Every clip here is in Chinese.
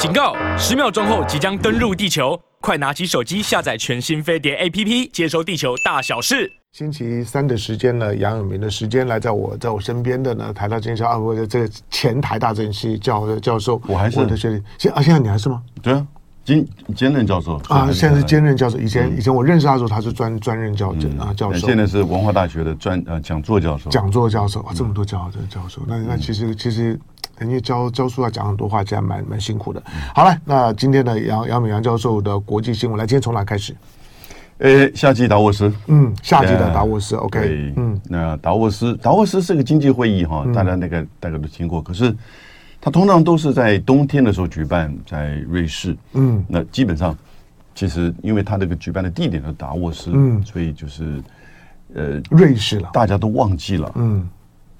警告！十秒钟后即将登陆地球，快拿起手机下载全新飞碟 APP，接收地球大小事。星期三的时间呢，杨永明的时间来在我在我身边的呢，台大政校啊，不，这个前台大政系教教授，我还是我的学弟，现啊现在你还是吗？对啊，兼兼任教授啊，现在是兼任教授。以前、嗯、以前我认识他的时候，他是专专任教授、嗯、啊教授，现在是文化大学的专呃讲座教授，讲座教授啊，这么多教授教授，那那其实其实。人家教教书要讲很多话，这样蛮蛮辛苦的。好了，那今天的杨杨美杨教授的国际新闻，来，今天从哪开始？呃，夏季达沃斯，嗯，夏季的达沃斯，OK，嗯，那达沃斯，达沃斯是个经济会议哈，大家那个大家都听过。可是它通常都是在冬天的时候举办，在瑞士，嗯，那基本上其实因为它这个举办的地点是达沃斯，嗯，所以就是呃，瑞士了，大家都忘记了，嗯。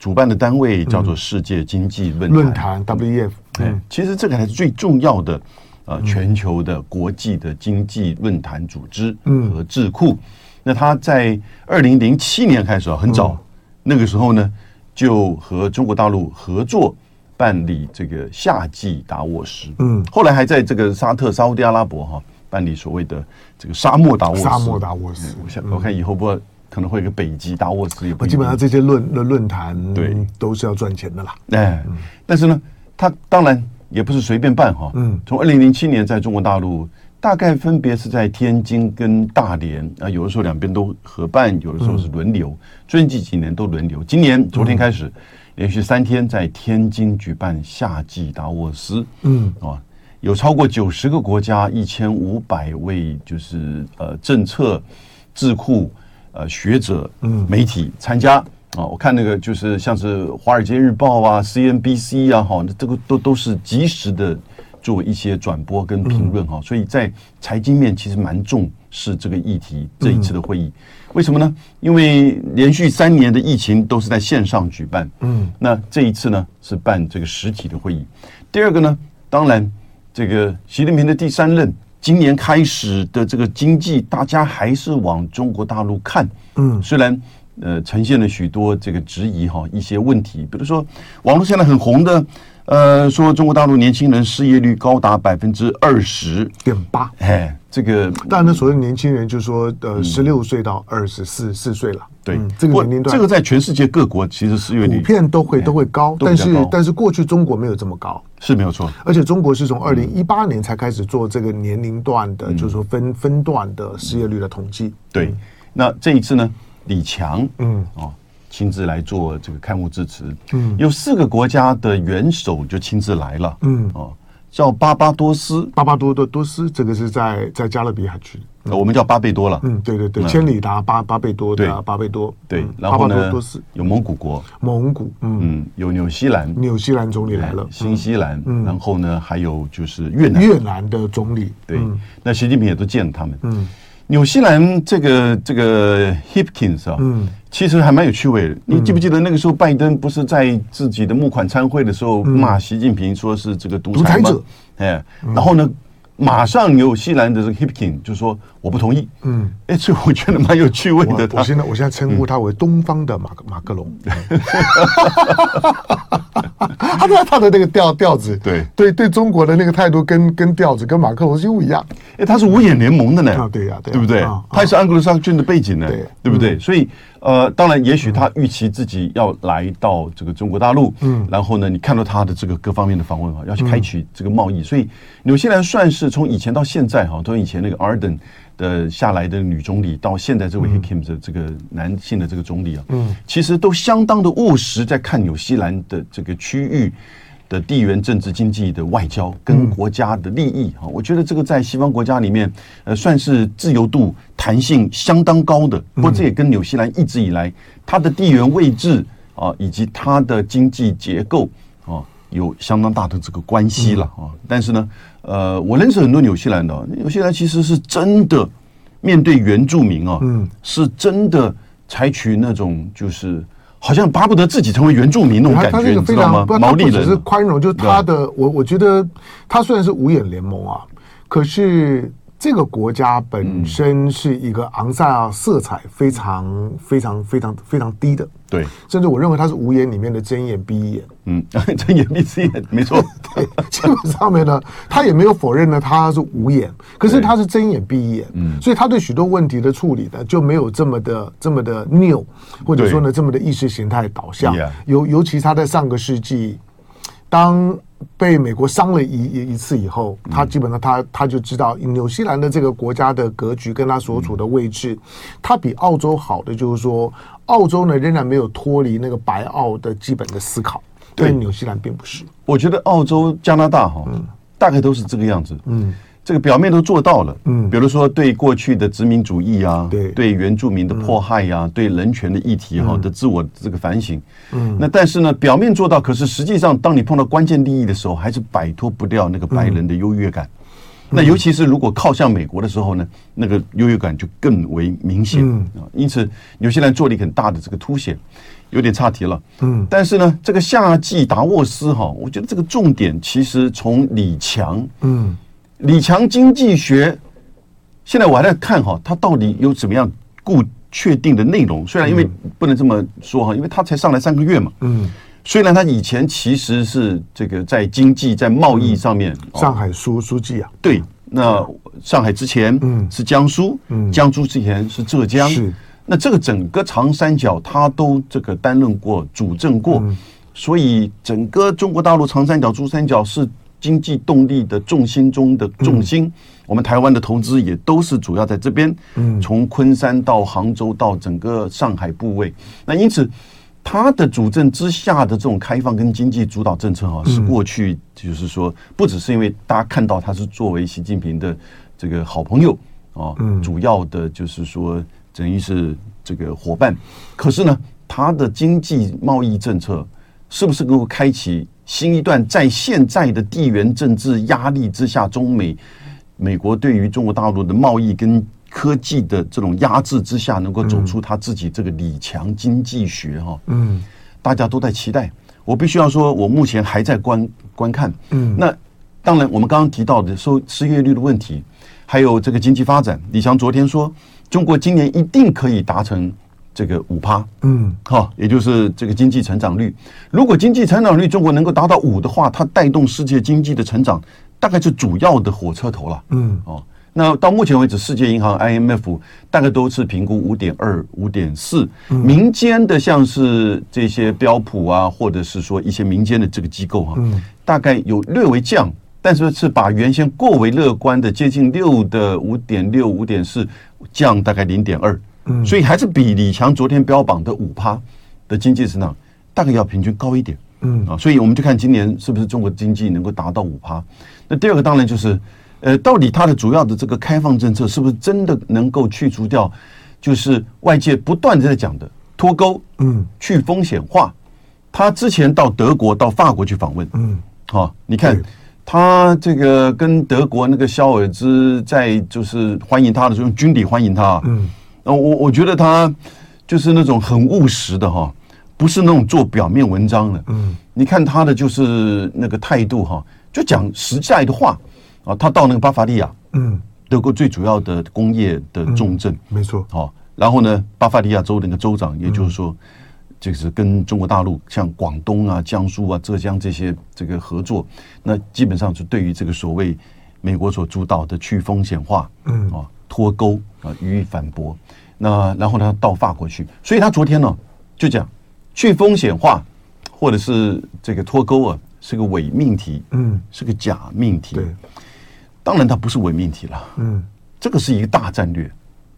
主办的单位叫做世界经济论论坛 （WEF）。嗯，其实这个还是最重要的，呃，全球的国际的经济论坛组织和智库。那他在二零零七年开始啊，很早，那个时候呢，就和中国大陆合作办理这个夏季达沃斯。嗯，后来还在这个沙特、沙乌地阿拉伯哈办理所谓的这个沙漠达沃斯。沙漠达沃斯，我想我看以后不。可能会有个北极达沃斯，也不基本上这些论论论坛对都是要赚钱的啦。哎，但是呢，他当然也不是随便办哈。嗯，从二零零七年在中国大陆，大概分别是在天津跟大连啊，有的时候两边都合办，有的时候是轮流。最近几年都轮流。今年昨天开始，连续三天在天津举办夏季达沃斯。嗯啊，有超过九十个国家，一千五百位就是呃政策智库。呃，学者、嗯，媒体参加啊，我看那个就是像是《华尔街日报》啊、CNBC 啊，哈，这个都都是及时的做一些转播跟评论哈，所以在财经面其实蛮重视这个议题。这一次的会议，为什么呢？因为连续三年的疫情都是在线上举办，嗯，那这一次呢是办这个实体的会议。第二个呢，当然这个习近平的第三任。今年开始的这个经济，大家还是往中国大陆看。嗯，虽然呃呈现了许多这个质疑哈，一些问题，比如说网络现在很红的，呃，说中国大陆年轻人失业率高达百分之二十点八。哎，这个当然呢，所谓年轻人就是说呃十六岁到二十四四岁了。对，这个年龄段，这个在全世界各国其实是普遍都会都会高，但是但是过去中国没有这么高。是没有错，而且中国是从二零一八年才开始做这个年龄段的，就是说分分段的失业率的统计。对，那这一次呢，李强，嗯，哦，亲自来做这个开幕致辞，嗯，有四个国家的元首就亲自来了，嗯，哦，叫巴巴多斯，巴巴多多多斯，这个是在在加勒比海区。我们叫巴贝多了，嗯，对对对，千里达巴巴贝多，对巴贝多，对，然后呢，有蒙古国，蒙古，嗯，有纽西兰，纽西兰总理来了，新西兰，然后呢，还有就是越南，越南的总理，对，那习近平也都见了他们，嗯，纽西兰这个这个 Hipkins 啊，嗯，其实还蛮有趣味的，你记不记得那个时候拜登不是在自己的募款参会的时候骂习近平说是这个独裁者，哎，然后呢？马上纽西兰的这个 Hipkin 就说我不同意。嗯，哎，这我觉得蛮有趣味的。我现在我现在称呼他为东方的马马克龙。他的他的那个调调子，对对对，中国的那个态度跟跟调子跟马克龙几乎一样。哎，他是五眼联盟的呢。对呀，对不对？他也是安格鲁萨克逊的背景呢，对不对？所以。呃，当然，也许他预期自己要来到这个中国大陆，嗯，然后呢，你看到他的这个各方面的访问啊，要去开启这个贸易，所以纽西兰算是从以前到现在哈，从以前那个 Ardern 的下来的女总理，到现在这位 Hipkins 的这个男性的这个总理啊，嗯，其实都相当的务实，在看纽西兰的这个区域。的地缘政治经济的外交跟国家的利益哈，我觉得这个在西方国家里面，呃，算是自由度弹性相当高的。不过这也跟纽西兰一直以来它的地缘位置啊，以及它的经济结构啊，有相当大的这个关系了啊。但是呢，呃，我认识很多纽西兰的，纽西兰其实是真的面对原住民啊，嗯，是真的采取那种就是。好像巴不得自己成为原住民那种感觉，你知道吗？毛利人只是宽容，就是他的我，我觉得他虽然是五眼联盟啊，可是这个国家本身是一个昂萨色彩非常非常非常非常低的，对，甚至我认为它是五眼里面的睁眼闭一眼，嗯，睁眼闭一眼，没错，对，基本上面呢，他也没有否认呢，他是五眼，可是他是睁眼闭一眼，嗯，所以他对许多问题的处理呢，就没有这么的这么的 new，或者说呢这么的意识形态导向，尤尤其他在上个世纪，当。被美国伤了一一一次以后，他基本上他他就知道纽西兰的这个国家的格局跟他所处的位置，他比澳洲好的就是说，澳洲呢仍然没有脱离那个白澳的基本的思考，对纽西兰并不是。我觉得澳洲、加拿大哈，大概都是这个样子，嗯。这个表面都做到了，嗯，比如说对过去的殖民主义啊，对，对原住民的迫害呀，对人权的议题哈的自我这个反省，嗯，那但是呢，表面做到，可是实际上，当你碰到关键利益的时候，还是摆脱不掉那个白人的优越感。那尤其是如果靠向美国的时候呢，那个优越感就更为明显。啊。因此，纽西兰做了一个很大的这个凸显，有点岔题了，嗯，但是呢，这个夏季达沃斯哈，我觉得这个重点其实从李强，嗯。李强经济学，现在我还在看哈，他到底有怎么样固确定的内容？虽然因为不能这么说哈，因为他才上来三个月嘛。嗯。虽然他以前其实是这个在经济在贸易上面，上海书书记啊。对，那上海之前嗯是江苏，嗯，江苏之前是浙江，是。那这个整个长三角他都这个担任过主政过，所以整个中国大陆长三角、珠三角是。经济动力的重心中的重心，嗯、我们台湾的投资也都是主要在这边。嗯，从昆山到杭州到整个上海部位，那因此他的主政之下的这种开放跟经济主导政策啊，是过去就是说，不只是因为大家看到他是作为习近平的这个好朋友啊，主要的就是说等于是这个伙伴，可是呢，他的经济贸易政策是不是能够开启？新一段在现在的地缘政治压力之下，中美美国对于中国大陆的贸易跟科技的这种压制之下，能够走出他自己这个李强经济学哈，嗯，大家都在期待。我必须要说，我目前还在观观看。嗯，那当然，我们刚刚提到的收失业率的问题，还有这个经济发展，李强昨天说，中国今年一定可以达成。这个五趴，嗯，好，也就是这个经济成长率。如果经济成长率中国能够达到五的话，它带动世界经济的成长，大概是主要的火车头了。嗯，哦，那到目前为止，世界银行 IMF 大概都是评估五点二、五点四。民间的像是这些标普啊，或者是说一些民间的这个机构哈，大概有略微降，但是是把原先过为乐观的接近六的五点六、五点四降大概零点二。所以还是比李强昨天标榜的五趴的经济增长大概要平均高一点，嗯。啊，所以我们就看今年是不是中国经济能够达到五趴。那第二个当然就是，呃，到底它的主要的这个开放政策是不是真的能够去除掉，就是外界不断在讲的脱钩，嗯，去风险化。他之前到德国、到法国去访问，嗯，好，你看他这个跟德国那个肖尔兹在就是欢迎他的时候用军礼欢迎他，嗯。我我觉得他就是那种很务实的哈，不是那种做表面文章的。嗯，你看他的就是那个态度哈，就讲实在的话啊。他到那个巴伐利亚，嗯，德国最主要的工业的重镇，没错。好，然后呢，巴伐利亚州的那个州长，也就是说，就是跟中国大陆像广东啊、江苏啊、浙江这些这个合作，那基本上是对于这个所谓美国所主导的去风险化，嗯啊。脱钩啊，予以反驳。那然后呢，到法国去，所以他昨天呢就讲去风险化，或者是这个脱钩啊，是个伪命题，嗯，是个假命题。对，当然它不是伪命题了，嗯，这个是一个大战略。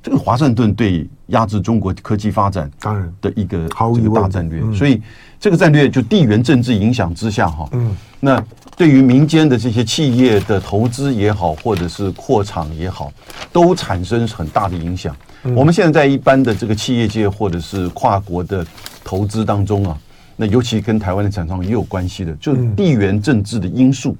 这个华盛顿对压制中国科技发展当然。的一个这个大战略，所以这个战略就地缘政治影响之下哈，嗯，那对于民间的这些企业的投资也好，或者是扩厂也好，都产生很大的影响。我们现在在一般的这个企业界或者是跨国的投资当中啊，那尤其跟台湾的厂商也有关系的，就地缘政治的因素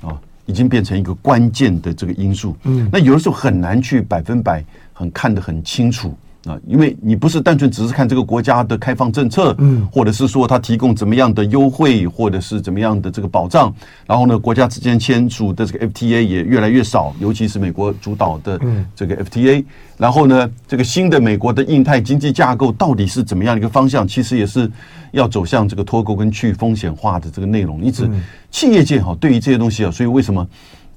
啊，已经变成一个关键的这个因素。嗯，那有的时候很难去百分百。很看得很清楚啊，因为你不是单纯只是看这个国家的开放政策，嗯，或者是说它提供怎么样的优惠，或者是怎么样的这个保障，然后呢，国家之间签署的这个 FTA 也越来越少，尤其是美国主导的这个 FTA，然后呢，这个新的美国的印太经济架构到底是怎么样的一个方向？其实也是要走向这个脱钩跟去风险化的这个内容。因此，企业界哈对于这些东西啊，所以为什么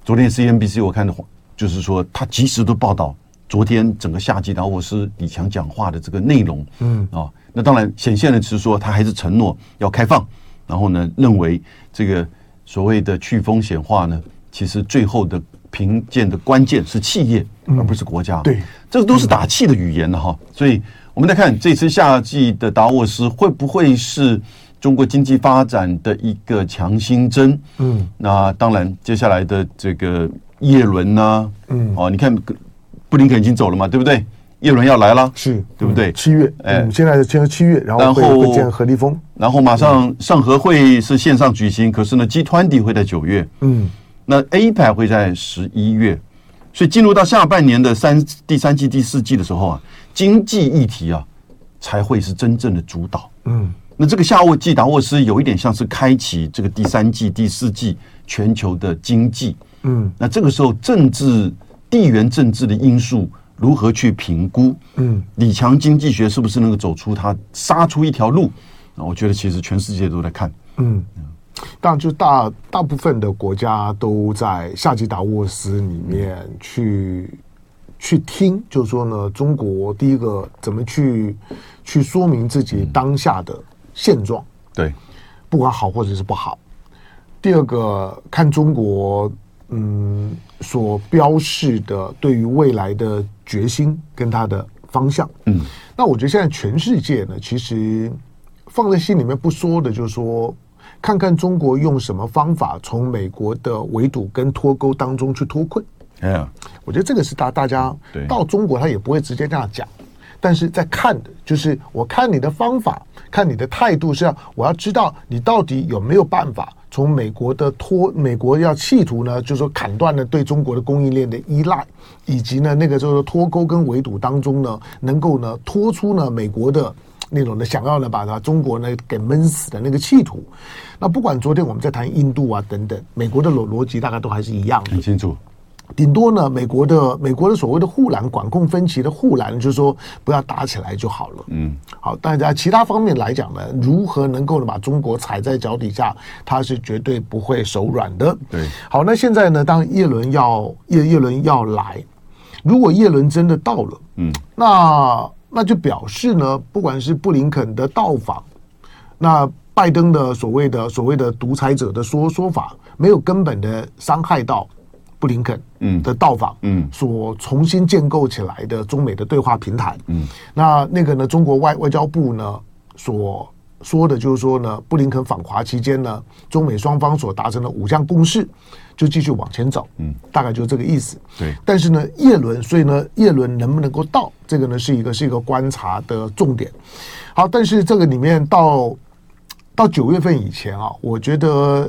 昨天 CNBC 我看的话，就是说他及时的报道。昨天整个夏季达沃斯李强讲话的这个内容，嗯啊，那当然显现的是说他还是承诺要开放，然后呢，认为这个所谓的去风险化呢，其实最后的评鉴的关键是企业，而不是国家。对，这个都是打气的语言了哈。所以我们再看这次夏季的达沃斯会不会是中国经济发展的一个强心针？嗯，那当然接下来的这个叶伦呢，嗯哦，你看。布林肯已经走了嘛，对不对？叶伦要来了，是对不对？七月，哎，现在是签七月，然后会会见何立峰，然后马上上合会是线上举行，可是呢，G20 会在九月，嗯，那 APEC 会在十一月，所以进入到下半年的三第三季、第四季的时候啊，经济议题啊才会是真正的主导，嗯，那这个夏沃季达沃斯有一点像是开启这个第三季、第四季全球的经济，嗯，那这个时候政治。地缘政治的因素如何去评估？嗯，李强经济学是不是能够走出他杀出一条路？啊，我觉得其实全世界都在看。嗯，当然就大大部分的国家都在夏季达沃斯里面去去听，就是说呢，中国第一个怎么去去说明自己当下的现状？对，不管好或者是不好。第二个看中国。嗯，所标示的对于未来的决心跟他的方向，嗯，那我觉得现在全世界呢，其实放在心里面不说的，就是说，看看中国用什么方法从美国的围堵跟脱钩当中去脱困。哎呀，我觉得这个是大大家到中国他也不会直接这样讲，但是在看的就是我看你的方法，看你的态度是要我要知道你到底有没有办法。从美国的脱，美国要企图呢，就是说砍断了对中国的供应链的依赖，以及呢那个就是脱钩跟围堵当中呢，能够呢脱出呢美国的那种的想要呢把它中国呢给闷死的那个企图。那不管昨天我们在谈印度啊等等，美国的逻逻辑大概都还是一样的，很清楚。顶多呢，美国的美国的所谓的护栏管控分歧的护栏，就是说不要打起来就好了。嗯，好，大家其他方面来讲呢，如何能够呢把中国踩在脚底下，他是绝对不会手软的。对，好，那现在呢，当叶伦要叶叶伦要来，如果叶伦真的到了，嗯，那那就表示呢，不管是布林肯的到访，那拜登的所谓的所谓的独裁者的说说法，没有根本的伤害到。布林肯嗯的到访嗯所重新建构起来的中美的对话平台嗯，那那个呢，中国外外交部呢所说的就是说呢，布林肯访华期间呢，中美双方所达成的五项共识就继续往前走嗯，大概就是这个意思对。但是呢，叶伦，所以呢，叶伦能不能够到这个呢，是一个是一个观察的重点。好，但是这个里面到到九月份以前啊，我觉得。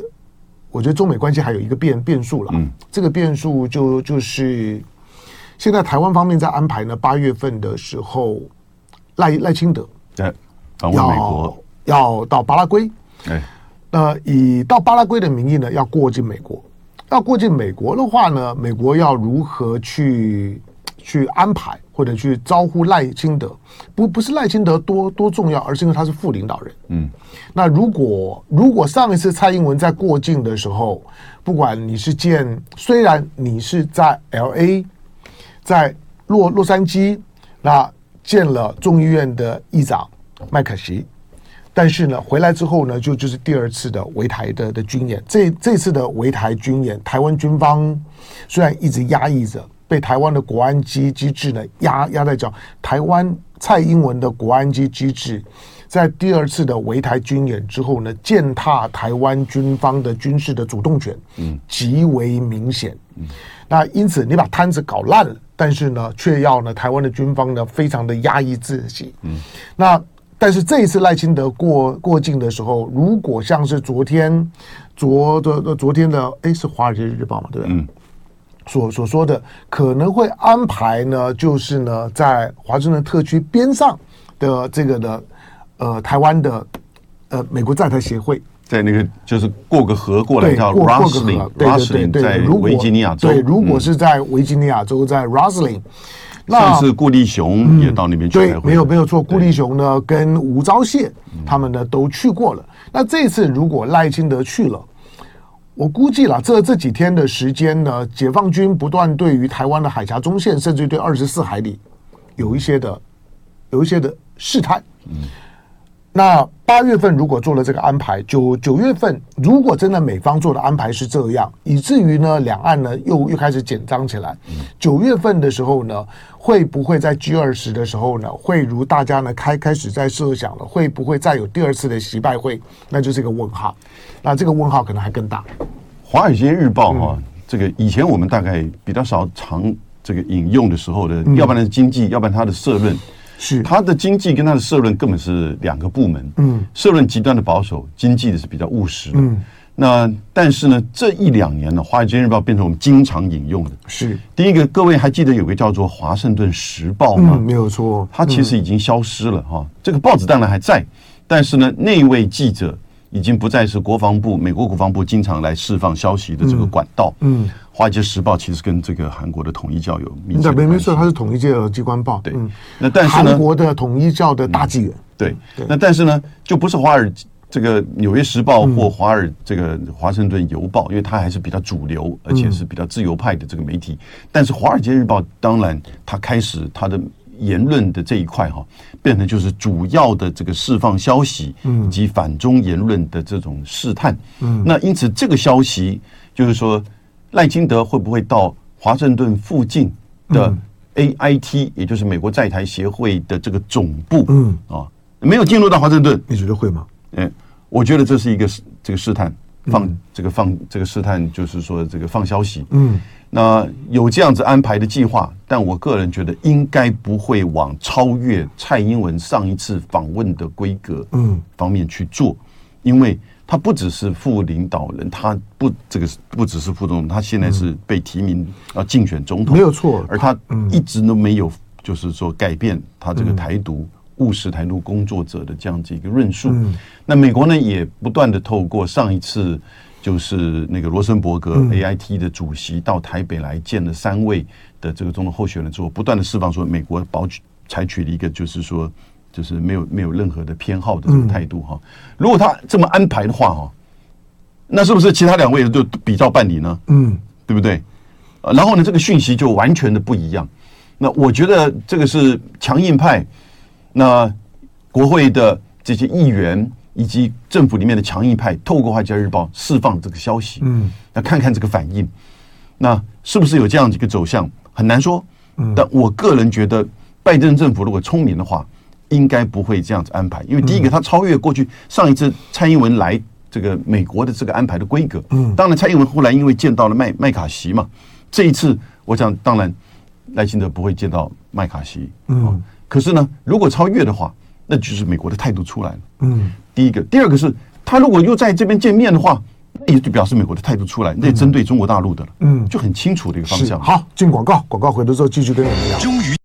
我觉得中美关系还有一个变变数了，嗯，这个变数就就是现在台湾方面在安排呢，八月份的时候赖赖清德对访问美国。要，要到巴拉圭，哎，呃，以到巴拉圭的名义呢，要过境美国，要过境美国的话呢，美国要如何去？去安排或者去招呼赖清德，不不是赖清德多多重要，而是因为他是副领导人。嗯，那如果如果上一次蔡英文在过境的时候，不管你是见，虽然你是在 LA，在洛洛杉矶，那见了众议院的议长麦可锡，但是呢，回来之后呢，就就是第二次的围台的的军演。这这次的围台军演，台湾军方虽然一直压抑着。被台湾的国安机机制呢压压在脚，台湾蔡英文的国安机机制，在第二次的围台军演之后呢，践踏台湾军方的军事的主动权，嗯，极为明显。嗯，那因此你把摊子搞烂了，但是呢，却要呢台湾的军方呢非常的压抑自己。嗯，那但是这一次赖清德过过境的时候，如果像是昨天昨的昨天的，哎，是华尔街日报嘛，对不对？嗯。所所说的可能会安排呢，就是呢，在华盛顿特区边上的这个的呃台湾的呃美国在台协会，在那个就是过个河过来叫 Roslyn，对对对，在维吉尼亚州。对，如果是在维吉尼亚州，在 Roslyn，上次顾立雄也到那边去。对，没有没有错，顾立雄呢跟吴钊燮他们呢都去过了。那这次如果赖清德去了。我估计了，这这几天的时间呢，解放军不断对于台湾的海峡中线，甚至于对二十四海里，有一些的，有一些的试探。嗯。那八月份如果做了这个安排，九九月份如果真的美方做的安排是这样，以至于呢两岸呢又又开始紧张起来，九月份的时候呢，会不会在 G 二十的时候呢，会如大家呢开开始在设想了，会不会再有第二次的习拜会？那就是一个问号。那这个问号可能还更大。《华尔街日报》哈，这个以前我们大概比较少常这个引用的时候的，要不然经济，要不然它的社论。是他的经济跟他的社论根本是两个部门。嗯，社论极端的保守，经济的是比较务实。嗯，那但是呢，这一两年呢，《华尔街日报》变成我们经常引用的。是第一个，各位还记得有个叫做《华盛顿时报》吗？没有错，它其实已经消失了哈。这个报纸当然还在，但是呢，那位记者。已经不再是国防部、美国国防部经常来释放消息的这个管道。嗯，华尔街时报其实跟这个韩国的统一教有密切关系。没错，它是统一教的机关报。对，那但是呢，韩国的统一教的大纪元。对，那但是呢，就不是华尔这个纽约时报或华尔这个华盛顿邮报，因为它还是比较主流，而且是比较自由派的这个媒体。但是华尔街日报当然，它开始它的。言论的这一块哈，变成就是主要的这个释放消息，以及反中言论的这种试探。嗯，那因此这个消息就是说，赖清德会不会到华盛顿附近的 AIT，也就是美国在台协会的这个总部？嗯啊，没有进入到华盛顿，你觉得会吗？嗯，我觉得这是一个这个试探，放这个放这个试探，就是说这个放消息。嗯。那有这样子安排的计划，但我个人觉得应该不会往超越蔡英文上一次访问的规格嗯方面去做，因为他不只是副领导人，他不这个不只是副总统，他现在是被提名啊竞选总统，没有错，而他一直都没有就是说改变他这个台独务实台独工作者的这样子一个论述。那美国呢也不断的透过上一次。就是那个罗森伯格 AIT 的主席到台北来见了三位的这个总统候选人之后，不断的释放说美国保取采取了一个就是说就是没有没有任何的偏好的这个态度哈。如果他这么安排的话哈，那是不是其他两位就比照办理呢？嗯，对不对？然后呢，这个讯息就完全的不一样。那我觉得这个是强硬派，那国会的这些议员。以及政府里面的强硬派透过《华尔街日报》释放这个消息，嗯，那看看这个反应，那是不是有这样一个走向？很难说。嗯，但我个人觉得，拜登政府如果聪明的话，应该不会这样子安排。因为第一个，他超越过去上一次蔡英文来这个美国的这个安排的规格。嗯，当然，蔡英文后来因为见到了麦麦卡锡嘛，这一次我想，当然赖清德不会见到麦卡锡。嗯，可是呢，如果超越的话，那就是美国的态度出来了。嗯。第一个，第二个是，他如果又在这边见面的话，也就表示美国的态度出来，那针对中国大陆的了，嗯，就很清楚的一个方向。好，进广告，广告回头之后继续跟你们聊。终于，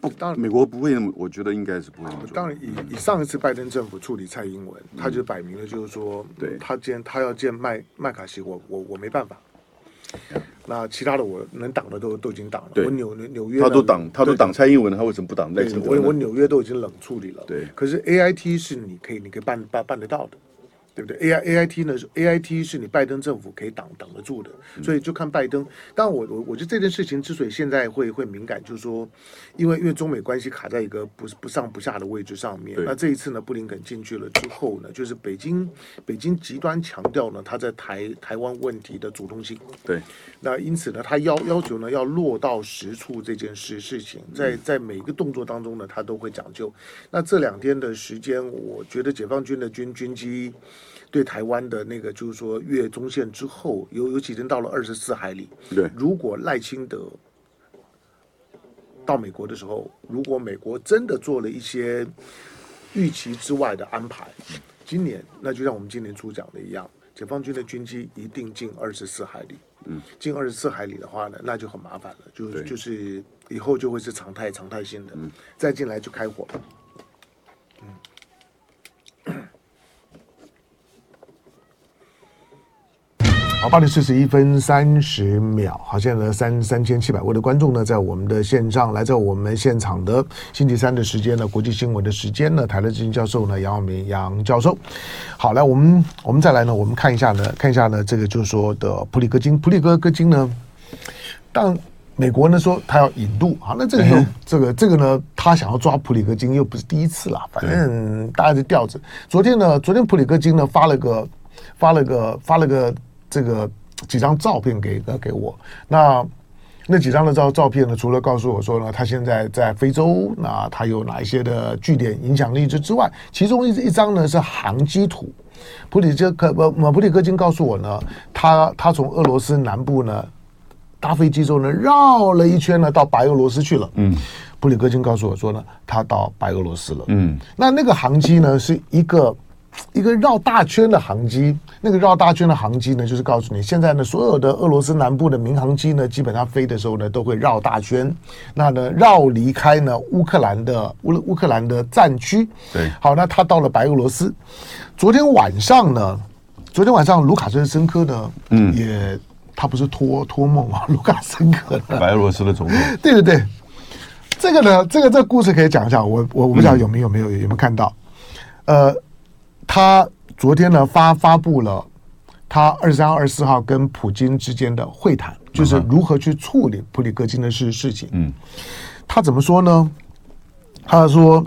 不，当然美国不会那么，我觉得应该是不会那么。当然，以以上一次拜登政府处理蔡英文，他就摆明了就是说，对他见他要见麦麦卡锡，我我我没办法。那其他的我能挡的都都已经挡了。我纽纽纽约他都挡，他都挡蔡英文，他为什么不挡赖清德？我我纽约都已经冷处理了。对，可是 A I T 是你可以你可以办办办得到的。对不对？A I A I T 呢？A I T 是你拜登政府可以挡挡得住的，所以就看拜登。但，我我我觉得这件事情之所以现在会会敏感，就是说，因为因为中美关系卡在一个不不上不下的位置上面。那这一次呢，布林肯进去了之后呢，就是北京北京极端强调呢，他在台台湾问题的主动性。对。那因此呢，他要要求呢要落到实处这件事事情，在在每一个动作当中呢，他都会讲究。那这两天的时间，我觉得解放军的军军机。对台湾的那个，就是说越中线之后，有有几天到了二十四海里。对，如果赖清德到美国的时候，如果美国真的做了一些预期之外的安排，今年那就像我们今年初讲的一样，解放军的军机一定进二十四海里。嗯，进二十四海里的话呢，那就很麻烦了，就就是以后就会是常态常态性的，嗯、再进来就开火。好，八点四十一分三十秒。好，现在呢，三三千七百位的观众呢，在我们的线上，来在我们现场的星期三的时间呢，国际新闻的时间呢，台大基金教授呢，杨耀明杨教授。好，来我们我们再来呢，我们看一下呢，看一下呢，这个就是说的普里戈金，普里戈戈金呢，但美国呢说他要引渡，好，那这个又这个这个呢，他想要抓普里戈金又不是第一次了，反正大家就吊着。昨天呢，昨天普里戈金呢发了个发了个发了个。这个几张照片给给我，那那几张的照照片呢？除了告诉我说呢，他现在在非洲，那他有哪一些的据点影响力之之外，其中一一张呢是航机图。普里戈克普里戈金告诉我呢，他他从俄罗斯南部呢搭飞机之后呢，绕了一圈呢到白俄罗斯去了。嗯，普里戈金告诉我说呢，他到白俄罗斯了。嗯，那那个航机呢是一个。一个绕大圈的航机，那个绕大圈的航机呢，就是告诉你，现在呢，所有的俄罗斯南部的民航机呢，基本上飞的时候呢，都会绕大圈，那呢，绕离开呢乌克兰的乌乌克兰的战区。对，好，那他到了白俄罗斯。昨天晚上呢，昨天晚上卢卡申申科呢，嗯，也他不是托托梦啊，卢卡申科，白俄罗斯的总统。对对对，这个呢，这个这个故事可以讲一下，我我我不知道有没有没有有没有看到，呃。他昨天呢发发布了他二十三号、二十四号跟普京之间的会谈，就是如何去处理普里戈金的事事情。嗯，他怎么说呢？他说：“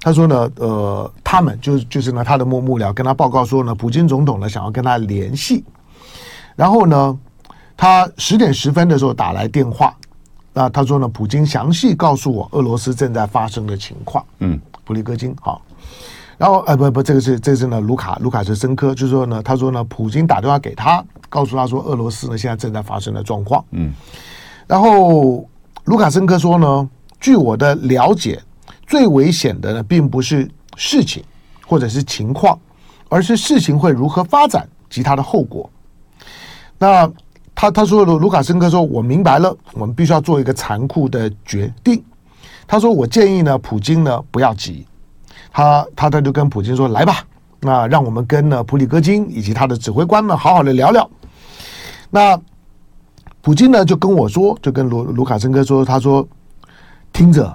他说呢，呃，他们就就是呢，他的幕幕僚跟他报告说呢，普京总统呢想要跟他联系，然后呢，他十点十分的时候打来电话，那他说呢，普京详细告诉我俄罗斯正在发生的情况。嗯，普里戈金好。”然后，呃，不不，这个是，这个是呢，卢卡卢卡申申科，就是说呢，他说呢，普京打电话给他，告诉他说，俄罗斯呢现在正在发生的状况。嗯，然后卢卡申科说呢，据我的了解，最危险的呢，并不是事情或者是情况，而是事情会如何发展及它的后果。那他他说卢卢卡申科说，我明白了，我们必须要做一个残酷的决定。他说，我建议呢，普京呢不要急。他他他就跟普京说：“来吧，那让我们跟呢普里戈金以及他的指挥官们好好的聊聊。”那普京呢就跟我说，就跟卢卢卡申科说：“他说听着，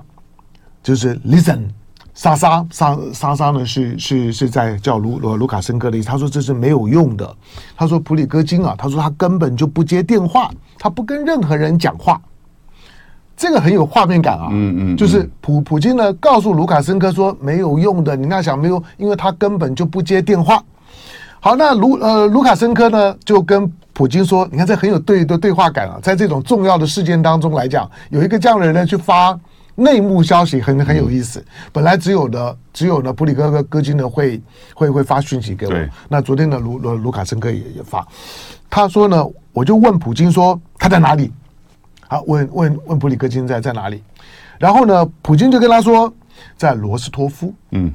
就是 listen，莎莎莎莎莎呢是是是在叫卢卢卢卡申科的意思。他说这是没有用的。他说普里戈金啊，他说他根本就不接电话，他不跟任何人讲话。”这个很有画面感啊，嗯嗯，就是普普京呢告诉卢卡申科说没有用的，你那想没有，因为他根本就不接电话。好，那卢呃卢卡申科呢就跟普京说，你看这很有对的对话感啊，在这种重要的事件当中来讲，有一个这样的人呢去发内幕消息很，很很有意思。本来只有的只有呢普里戈戈戈金呢会会会发讯息给我，那昨天呢卢卢卢卡申科也也发，他说呢我就问普京说他在哪里。好，问问问普里戈金在在哪里？然后呢，普京就跟他说在罗斯托夫。嗯，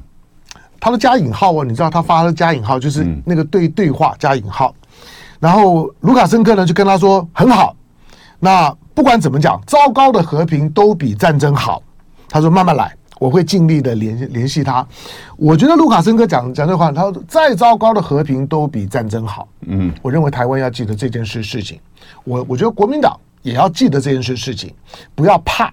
他的加引号哦，你知道他发的加引号就是那个对对话加引号。然后卢卡申科呢就跟他说很好，那不管怎么讲，糟糕的和平都比战争好。他说慢慢来，我会尽力的联联系他。我觉得卢卡申科讲讲这话，他说再糟糕的和平都比战争好。嗯，我认为台湾要记得这件事事情。我我觉得国民党。也要记得这件事事情，不要怕，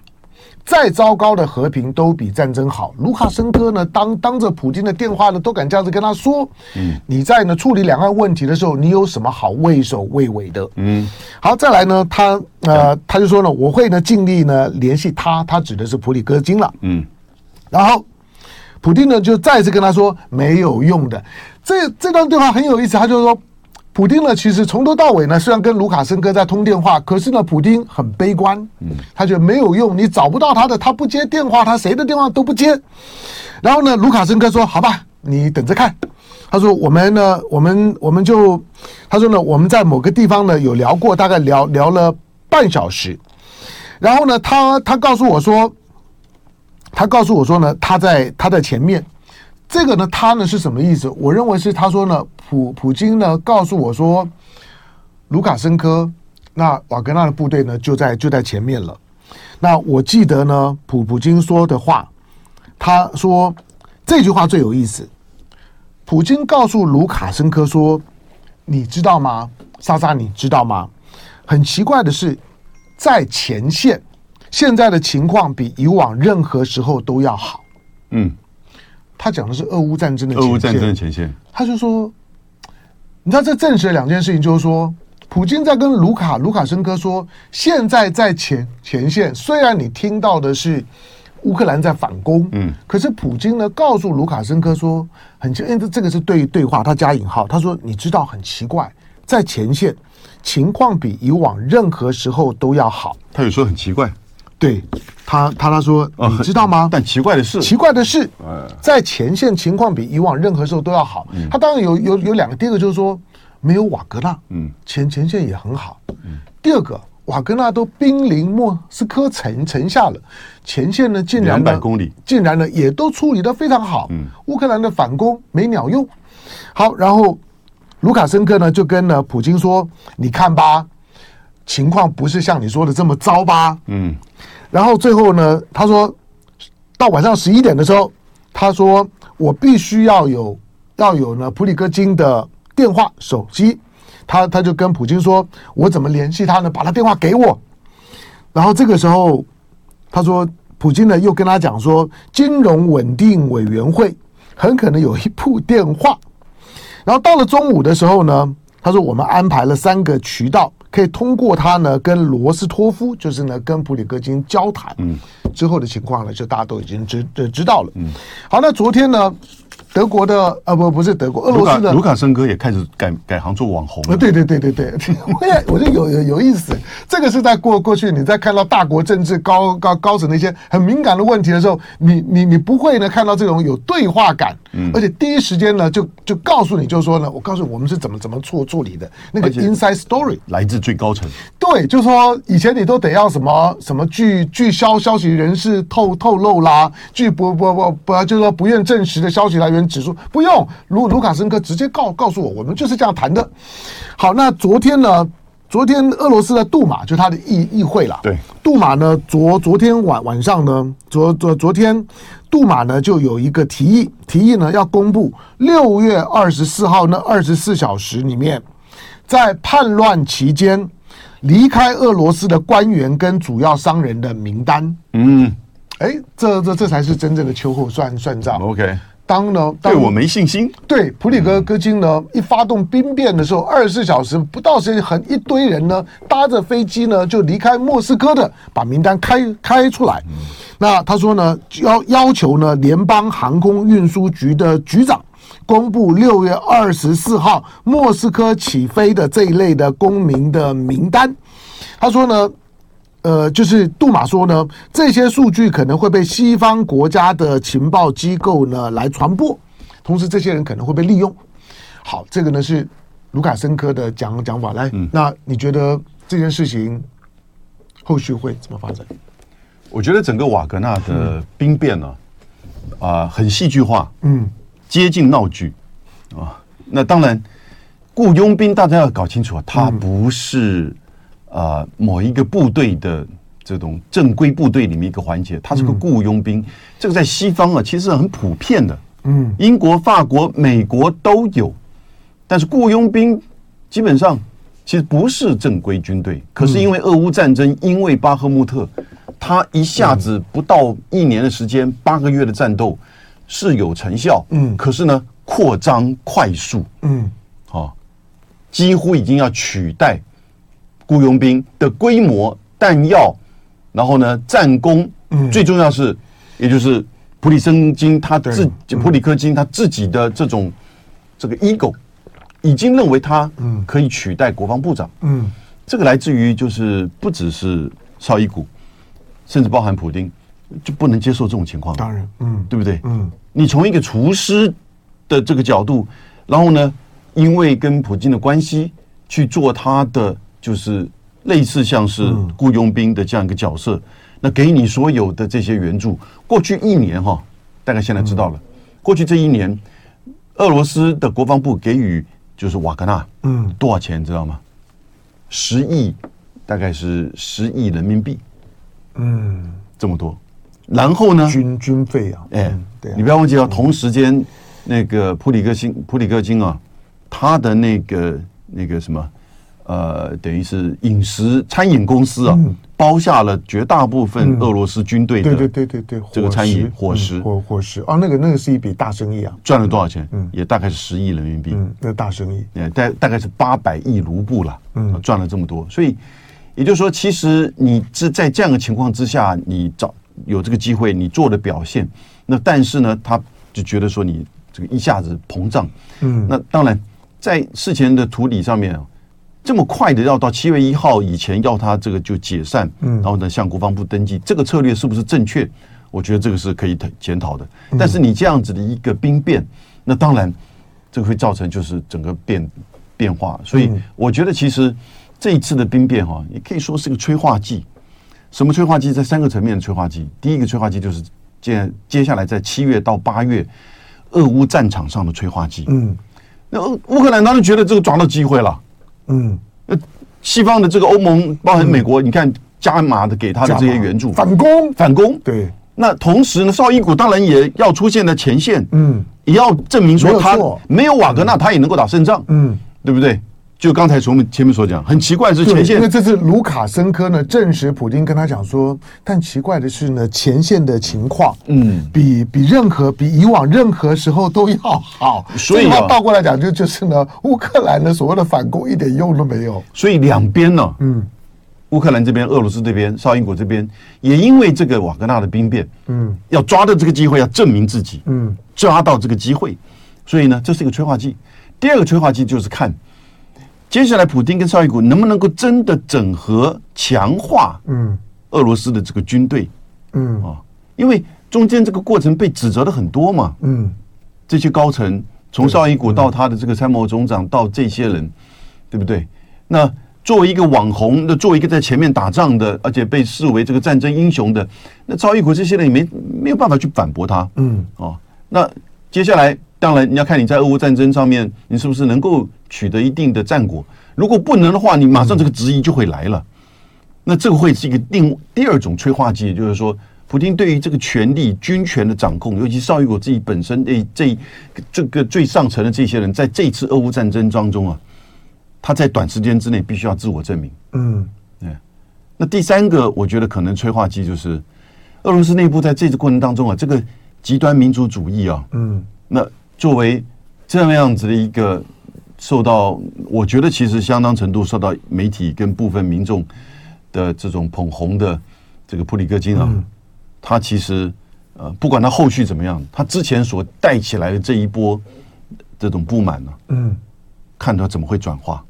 再糟糕的和平都比战争好。卢卡申科呢，当当着普京的电话呢，都敢这样子跟他说。嗯，你在呢处理两岸问题的时候，你有什么好畏首畏尾的？嗯，好，再来呢，他呃，他就说呢，我会呢尽力呢联系他，他指的是普里戈金了。嗯，然后普京呢就再次跟他说没有用的。这这段对话很有意思，他就说。普丁呢，其实从头到尾呢，虽然跟卢卡申科在通电话，可是呢，普丁很悲观，他觉得没有用，你找不到他的，他不接电话，他谁的电话都不接。然后呢，卢卡申科说：“好吧，你等着看。”他说：“我们呢，我们我们就，他说呢，我们在某个地方呢有聊过，大概聊聊了半小时。然后呢，他他告诉我说，他告诉我说呢，他在他在前面。”这个呢，他呢是什么意思？我认为是他说呢，普普京呢告诉我说，卢卡申科那瓦格纳的部队呢就在就在前面了。那我记得呢，普普京说的话，他说这句话最有意思。普京告诉卢卡申科说：“你知道吗，莎莎？你知道吗？很奇怪的是，在前线，现在的情况比以往任何时候都要好。”嗯。他讲的是俄乌战争的前线，俄乌战争的前线。他就说，你知道这证实了两件事情，就是说，普京在跟卢卡卢卡申科说，现在在前前线，虽然你听到的是乌克兰在反攻，嗯，可是普京呢告诉卢卡申科说，很奇，因为这个是对对话，他加引号，他说，你知道很奇怪，在前线情况比以往任何时候都要好。他有说很奇怪。对他，他他说，你知道吗？但奇怪的是，奇怪的是，在前线情况比以往任何时候都要好。他当然有有有两个，第一个就是说没有瓦格纳，嗯，前前线也很好。第二个，瓦格纳都兵临莫斯科城城下了，前线呢竟然两百公里，竟然呢也都处理得非常好。乌克兰的反攻没鸟用。好，然后卢卡申科呢就跟呢普京说：“你看吧，情况不是像你说的这么糟吧？”嗯。然后最后呢，他说到晚上十一点的时候，他说我必须要有要有呢普里戈金的电话手机，他他就跟普京说，我怎么联系他呢？把他电话给我。然后这个时候，他说普京呢又跟他讲说，金融稳定委员会很可能有一部电话。然后到了中午的时候呢，他说我们安排了三个渠道。可以通过他呢，跟罗斯托夫，就是呢，跟普里戈金交谈，嗯，之后的情况呢，就大家都已经知知道了，嗯，好，那昨天呢？德国的啊不不是德国，俄罗斯的卢卡申科也开始改改行做网红了。对对对对对，我也我觉得有有有意思。这个是在过过去你在看到大国政治高高高层的一些很敏感的问题的时候，你你你不会呢看到这种有对话感，嗯，而且第一时间呢就就告诉你，就是说呢，我告诉你我们是怎么怎么处处理的那个 inside story 来自最高层。对，就是说以前你都得要什么什么据据消消息人士透透露啦，据不不不不就是说不愿证实的消息来源。指出不用，卢卢卡申科直接告告诉我，我们就是这样谈的。好，那昨天呢？昨天俄罗斯的杜马就他的议议会了。对，杜马呢，昨昨天晚晚上呢，昨昨昨天，杜马呢就有一个提议，提议呢要公布六月二十四号那二十四小时里面，在叛乱期间离开俄罗斯的官员跟主要商人的名单。嗯，哎，这这这才是真正的秋后算算账。OK。当呢？当对我没信心。对普里戈戈金呢，一发动兵变的时候，二十四小时不到时间，很一堆人呢，搭着飞机呢就离开莫斯科的，把名单开开出来。那他说呢，要要求呢，联邦航空运输局的局长公布六月二十四号莫斯科起飞的这一类的公民的名单。他说呢。呃，就是杜马说呢，这些数据可能会被西方国家的情报机构呢来传播，同时这些人可能会被利用。好，这个呢是卢卡申科的讲讲法。来，嗯、那你觉得这件事情后续会怎么发展？我觉得整个瓦格纳的兵变呢，啊、呃，很戏剧化，嗯，接近闹剧啊。那当然，雇佣兵大家要搞清楚啊，他不是、呃，某一个部队的这种正规部队里面一个环节，他是个雇佣兵，嗯、这个在西方啊其实很普遍的。嗯，英国、法国、美国都有，但是雇佣兵基本上其实不是正规军队。可是因为俄乌战争，嗯、因为巴赫穆特，他一下子不到一年的时间，八个月的战斗是有成效。嗯，可是呢，扩张快速。嗯，好、哦，几乎已经要取代。雇佣兵的规模、弹药，然后呢，战功，嗯，最重要是，也就是普里申金他自己，普里科金他自己的这种这个 ego，已经认为他嗯。可以取代国防部长，嗯，这个来自于就是不只是绍伊古，甚至包含普丁，就不能接受这种情况，当然，嗯，对不对？嗯，你从一个厨师的这个角度，然后呢，因为跟普京的关系去做他的。就是类似像是雇佣兵的这样一个角色，那给你所有的这些援助，过去一年哈，大概现在知道了，过去这一年，俄罗斯的国防部给予就是瓦格纳，嗯，多少钱你知道吗？十亿，大概是十亿人民币，嗯，这么多。然后呢？军军费啊，哎，对，你不要忘记了，同时间那个普里戈金，普里戈金啊，他的那个那个什么，呃，等于是饮食餐饮公司啊，包下了绝大部分俄罗斯军队的，对对对对对，这个餐饮伙食伙伙食。啊，那个那个是一笔大生意啊，赚了多少钱？嗯，也大概是十亿人民币，嗯，那大生意，哎，大大概是八百亿卢布了，嗯，赚了这么多，所以也就是说，其实你是在这样的情况之下，你找。有这个机会，你做的表现，那但是呢，他就觉得说你这个一下子膨胀，嗯，那当然在事前的图里上面，这么快的要到七月一号以前要他这个就解散，嗯，然后呢向国防部登记，这个策略是不是正确？我觉得这个是可以检讨的。但是你这样子的一个兵变，那当然这个会造成就是整个变变化，所以我觉得其实这一次的兵变哈，也可以说是个催化剂。什么催化剂？在三个层面的催化剂。第一个催化剂就是接接下来在七月到八月，俄乌战场上的催化剂。嗯，那乌乌克兰当然觉得这个抓到机会了。嗯，那西方的这个欧盟，包含美国，你看加码的给他的这些援助，反攻，反攻。对。那同时呢，绍伊古当然也要出现在前线。嗯，也要证明说他没有瓦格纳，他也能够打胜仗。嗯，对不对？就刚才从我们前面所讲，很奇怪是前线，因为这次卢卡申科呢证实，普京跟他讲说，但奇怪的是呢，前线的情况，嗯，比比任何比以往任何时候都要好。所以他倒过来讲，就就是呢，乌克兰的所谓的反攻一点用都没有。所以两边呢，嗯，乌克兰这边、俄罗斯这边、绍英国这边，也因为这个瓦格纳的兵变，嗯，要抓到这个机会，要证明自己，嗯，抓到这个机会，所以呢，这是一个催化剂。第二个催化剂就是看。接下来，普京跟绍伊古能不能够真的整合强化嗯俄罗斯的这个军队嗯啊？因为中间这个过程被指责的很多嘛嗯，这些高层从绍伊古到他的这个参谋总长到这些人，对不对？那作为一个网红，那作为一个在前面打仗的，而且被视为这个战争英雄的，那绍伊古这些人也没没有办法去反驳他嗯啊。那接下来。当然，你要看你在俄乌战争上面，你是不是能够取得一定的战果？如果不能的话，你马上这个质疑就会来了。那这个会是一个另第二种催化剂，就是说，普京对于这个权力、军权的掌控，尤其绍伊古自己本身这这这个最上层的这些人，在这次俄乌战争当中啊，他在短时间之内必须要自我证明。嗯，对。那第三个，我觉得可能催化剂就是俄罗斯内部在这次过程当中啊，这个极端民族主义啊，嗯，那。作为这样子的一个受到，我觉得其实相当程度受到媒体跟部分民众的这种捧红的这个普里戈金啊，他其实呃，不管他后续怎么样，他之前所带起来的这一波这种不满呢，嗯，看他怎么会转化。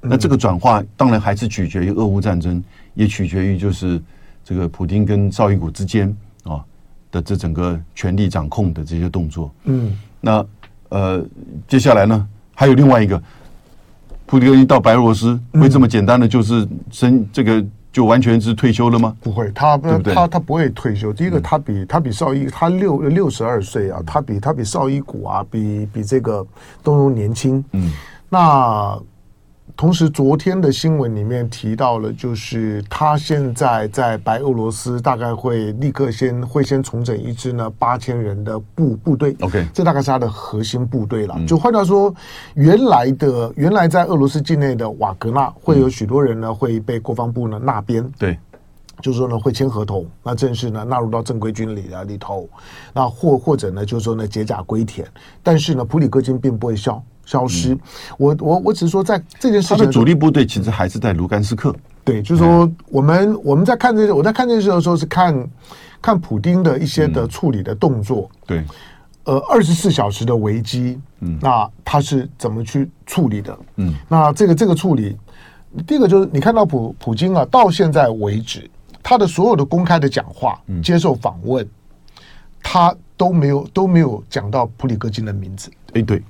那这个转化当然还是取决于俄乌战争，也取决于就是这个普丁跟绍伊古之间啊的这整个权力掌控的这些动作，嗯。那呃，接下来呢，还有另外一个，普丁一到白俄罗斯，会这么简单的就是升这个就完全是退休了吗？不会，他对对他他不会退休。第一个，他比他比绍伊他六六十二岁啊，他比他比绍伊古啊，比比这个都能年轻。嗯，那。同时，昨天的新闻里面提到了，就是他现在在白俄罗斯大概会立刻先会先重整一支呢八千人的部部队。OK，这大概是他的核心部队了。就换句话说，原来的原来在俄罗斯境内的瓦格纳会有许多人呢会被国防部呢那边。对，就是说呢会签合同，那正式呢纳入到正规军里啊里头。那或或者呢就是说呢解甲归田，但是呢普里戈金并不会消。消失，我我我只是说，在这件事情，他的主力部队其实还是在卢甘斯克。对，就是说，我们我们在看这些，我在看这些的时候是看看普丁的一些的处理的动作。对，呃，二十四小时的危机，嗯，那他是怎么去处理的？嗯，那这个这个处理，第一个就是你看到普普京啊，到现在为止，他的所有的公开的讲话、嗯接受访问，他都没有都没有讲到普里戈金的名字。哎，对。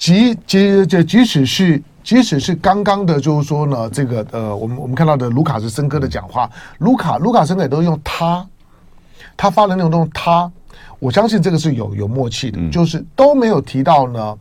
即即即即使是即使是刚刚的，就是说呢，这个呃，我们我们看到的卢卡斯森哥的讲话，卢卡卢卡申科也都用他，他发的那种都用他，我相信这个是有有默契的，嗯、就是都没有提到呢。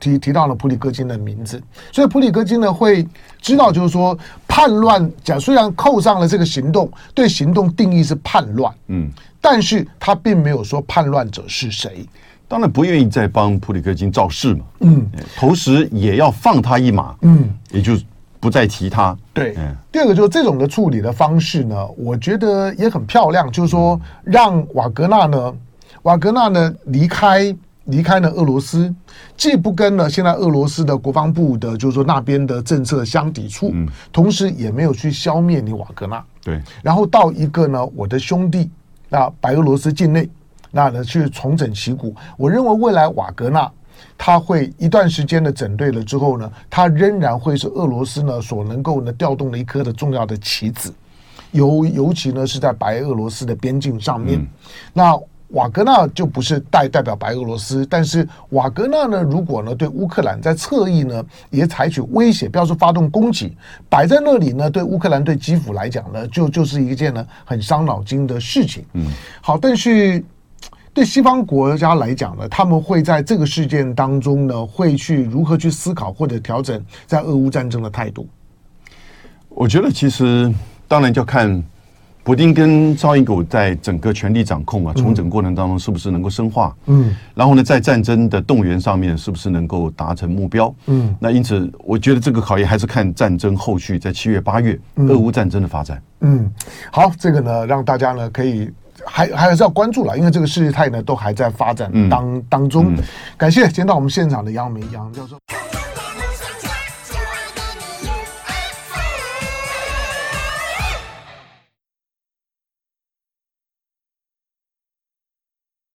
提提到了普里戈金的名字，所以普里戈金呢会知道，就是说叛乱讲虽然扣上了这个行动，对行动定义是叛乱，嗯，但是他并没有说叛乱者是谁，当然不愿意再帮普里戈金造势嘛，嗯，同时也要放他一马，嗯，也就不再提他。对，嗯、第二个就是这种的处理的方式呢，我觉得也很漂亮，就是说让瓦格纳呢，瓦格纳呢离开。离开了俄罗斯，既不跟了现在俄罗斯的国防部的，就是说那边的政策相抵触，嗯，同时也没有去消灭你瓦格纳，对，然后到一个呢，我的兄弟，那白俄罗斯境内，那呢去重整旗鼓。我认为未来瓦格纳他会一段时间的整队了之后呢，他仍然会是俄罗斯呢所能够呢调动的一颗的重要的棋子，尤尤其呢是在白俄罗斯的边境上面，嗯、那。瓦格纳就不是代代表白俄罗斯，但是瓦格纳呢，如果呢对乌克兰在侧翼呢也采取威胁，不要说发动攻击，摆在那里呢，对乌克兰对基辅来讲呢，就就是一件呢很伤脑筋的事情。嗯，好，但是对西方国家来讲呢，他们会在这个事件当中呢，会去如何去思考或者调整在俄乌战争的态度？我觉得其实当然就要看。普丁跟绍伊古在整个权力掌控啊，重整过程当中是不是能够深化？嗯，然后呢，在战争的动员上面是不是能够达成目标？嗯，那因此，我觉得这个考验还是看战争后续在七月八月嗯俄乌战争的发展。嗯，好，这个呢，让大家呢可以还还是要关注了，因为这个事态呢都还在发展当当中。感谢今天到我们现场的杨明杨教授。